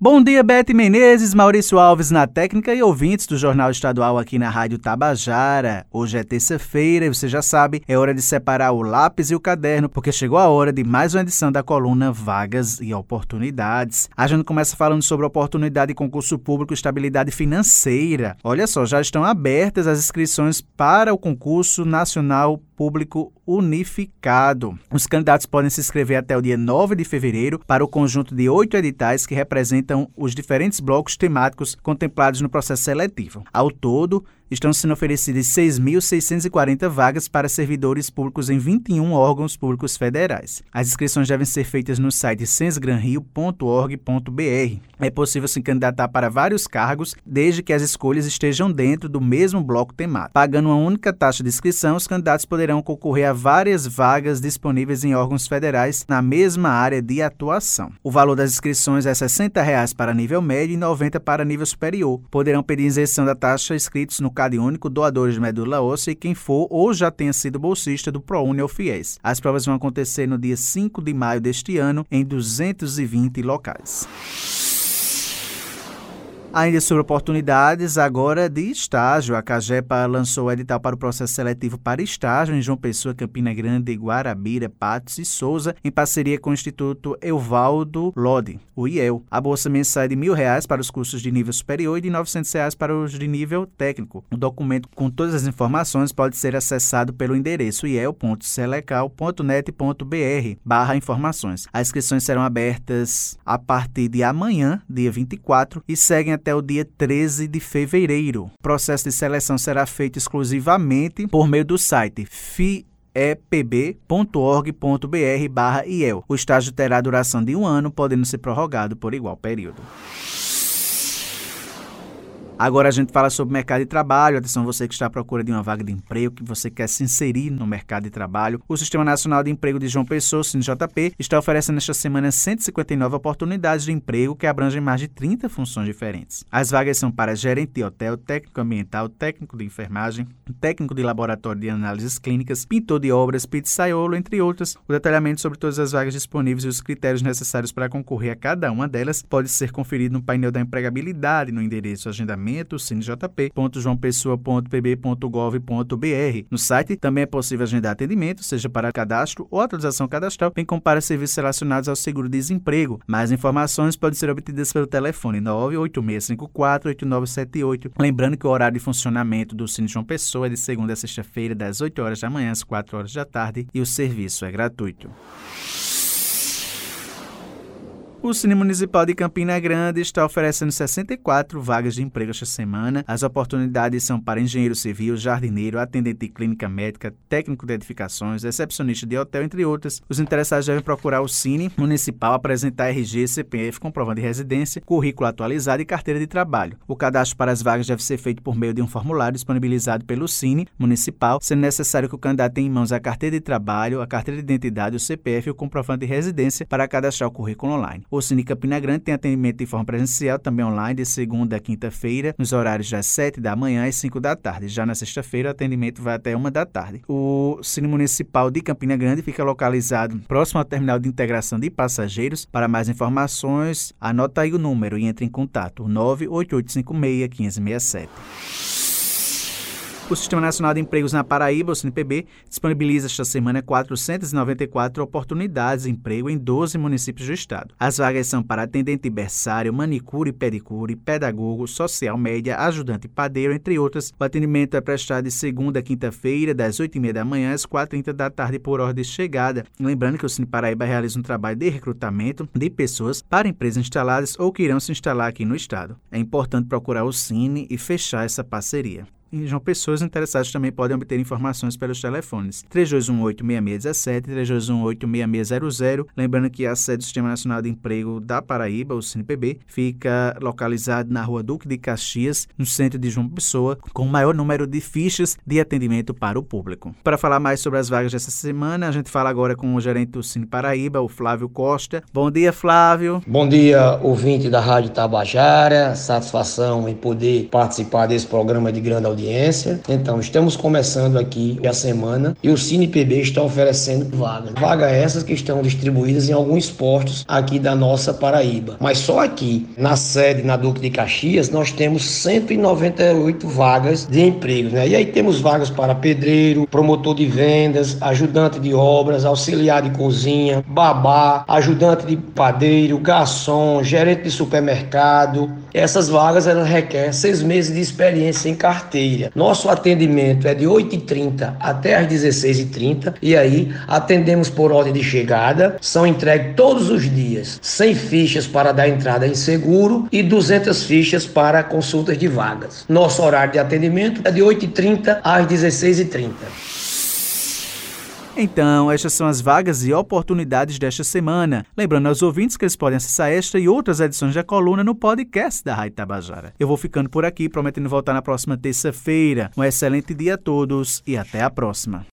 Bom dia, Bete Menezes, Maurício Alves na técnica e ouvintes do Jornal Estadual aqui na Rádio Tabajara. Hoje é terça-feira e você já sabe, é hora de separar o lápis e o caderno, porque chegou a hora de mais uma edição da coluna Vagas e Oportunidades. A gente começa falando sobre oportunidade de concurso público e estabilidade financeira. Olha só, já estão abertas as inscrições para o concurso nacional público unificado. Os candidatos podem se inscrever até o dia 9 de fevereiro para o conjunto de oito editais que representam os diferentes blocos temáticos contemplados no processo seletivo. Ao todo, estão sendo oferecidas 6.640 vagas para servidores públicos em 21 órgãos públicos federais. As inscrições devem ser feitas no site censgranrio.org.br. É possível se candidatar para vários cargos, desde que as escolhas estejam dentro do mesmo bloco temático. Pagando uma única taxa de inscrição, os candidatos poderão concorrer a várias vagas disponíveis em órgãos federais na mesma área de atuação. O valor das inscrições é 60 reais para nível médio e R$ 90 para nível superior. Poderão pedir isenção da taxa inscritos no CAD único, doadores de medula óssea e quem for ou já tenha sido bolsista do ProUni ou FIES. As provas vão acontecer no dia 5 de maio deste ano em 220 locais. Ainda sobre oportunidades, agora de estágio. A Cagepa lançou o edital para o processo seletivo para estágio em João Pessoa, Campina Grande, Guarabira, Patos e Souza, em parceria com o Instituto Euvaldo Lodi, o IEL. A bolsa mensal é de mil reais para os cursos de nível superior e de novecentos reais para os de nível técnico. O documento com todas as informações pode ser acessado pelo endereço iel.selecal.net.br barra informações. As inscrições serão abertas a partir de amanhã, dia 24, e seguem até o dia 13 de fevereiro. O processo de seleção será feito exclusivamente por meio do site fiepb.org.br/iel. O estágio terá duração de um ano, podendo ser prorrogado por igual período. Agora a gente fala sobre mercado de trabalho. Atenção, você que está à procura de uma vaga de emprego, que você quer se inserir no mercado de trabalho. O Sistema Nacional de Emprego de João Pessoa, SINJP, está oferecendo esta semana 159 oportunidades de emprego que abrangem mais de 30 funções diferentes. As vagas são para gerente de hotel, técnico ambiental, técnico de enfermagem, técnico de laboratório de análises clínicas, pintor de obras, pizzaiolo, entre outras. O detalhamento sobre todas as vagas disponíveis e os critérios necessários para concorrer a cada uma delas pode ser conferido no painel da empregabilidade no endereço agendamento cinjp.joaopessoa.pb.gov.br. No site também é possível agendar atendimento, seja para cadastro ou atualização cadastral, bem como para serviços relacionados ao seguro-desemprego. Mais informações podem ser obtidas pelo telefone 986548978. Lembrando que o horário de funcionamento do Cine João Pessoa é de segunda a sexta-feira, das 8 horas da manhã às 4 horas da tarde, e o serviço é gratuito. O Cine Municipal de Campina Grande está oferecendo 64 vagas de emprego esta semana. As oportunidades são para engenheiro civil, jardineiro, atendente de clínica médica, técnico de edificações, recepcionista de hotel, entre outras. Os interessados devem procurar o Cine Municipal, apresentar RG, CPF, comprovante de residência, currículo atualizado e carteira de trabalho. O cadastro para as vagas deve ser feito por meio de um formulário disponibilizado pelo Cine Municipal, sendo necessário que o candidato tenha em mãos a carteira de trabalho, a carteira de identidade, o CPF e o comprovante de residência para cadastrar o currículo online. O Cine Campina Grande tem atendimento de forma presencial, também online, de segunda a quinta-feira, nos horários das 7 da manhã às 5 da tarde. Já na sexta-feira, o atendimento vai até 1 da tarde. O Cine Municipal de Campina Grande fica localizado próximo ao terminal de integração de passageiros. Para mais informações, anota aí o número e entre em contato: 98856 1567. O Sistema Nacional de Empregos na Paraíba, o SINPB, disponibiliza esta semana 494 oportunidades de emprego em 12 municípios do estado. As vagas são para atendente berçário, manicure pedicure, pedagogo, social média, ajudante padeiro, entre outras. O atendimento é prestado de segunda a quinta-feira, das 8h30 da manhã às 4h30 da tarde, por ordem de chegada. Lembrando que o Cine Paraíba realiza um trabalho de recrutamento de pessoas para empresas instaladas ou que irão se instalar aqui no estado. É importante procurar o Cine e fechar essa parceria. Em João Pessoa, os interessados também podem obter informações pelos telefones 3218-6617 e 3218-6600. Lembrando que a sede do Sistema Nacional de Emprego da Paraíba, o CNPB, fica localizado na rua Duque de Caxias, no centro de João Pessoa, com o maior número de fichas de atendimento para o público. Para falar mais sobre as vagas dessa semana, a gente fala agora com o gerente do Cine Paraíba, o Flávio Costa. Bom dia, Flávio. Bom dia, ouvinte da Rádio Tabajara. Satisfação em poder participar desse programa de grande audiência audiência. Então, estamos começando aqui a semana e o CinePB está oferecendo vagas. Vagas essas que estão distribuídas em alguns postos aqui da nossa Paraíba. Mas só aqui, na sede, na Duque de Caxias, nós temos 198 vagas de empregos. Né? E aí temos vagas para pedreiro, promotor de vendas, ajudante de obras, auxiliar de cozinha, babá, ajudante de padeiro, garçom, gerente de supermercado. Essas vagas elas requerem seis meses de experiência em carteira. Nosso atendimento é de 8h30 até às 16h30 e aí atendemos por ordem de chegada. São entregues todos os dias 100 fichas para dar entrada em seguro e 200 fichas para consultas de vagas. Nosso horário de atendimento é de 8h30 às 16h30. Então, estas são as vagas e oportunidades desta semana. Lembrando aos ouvintes que eles podem acessar esta e outras edições da coluna no podcast da Rádio Tabajara. Eu vou ficando por aqui, prometendo voltar na próxima terça-feira. Um excelente dia a todos e até a próxima.